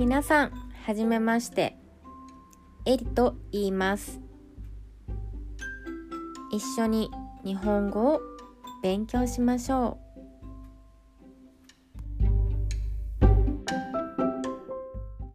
皆さんはじめまして。エリと言います。一緒に日本語を勉強しましょう。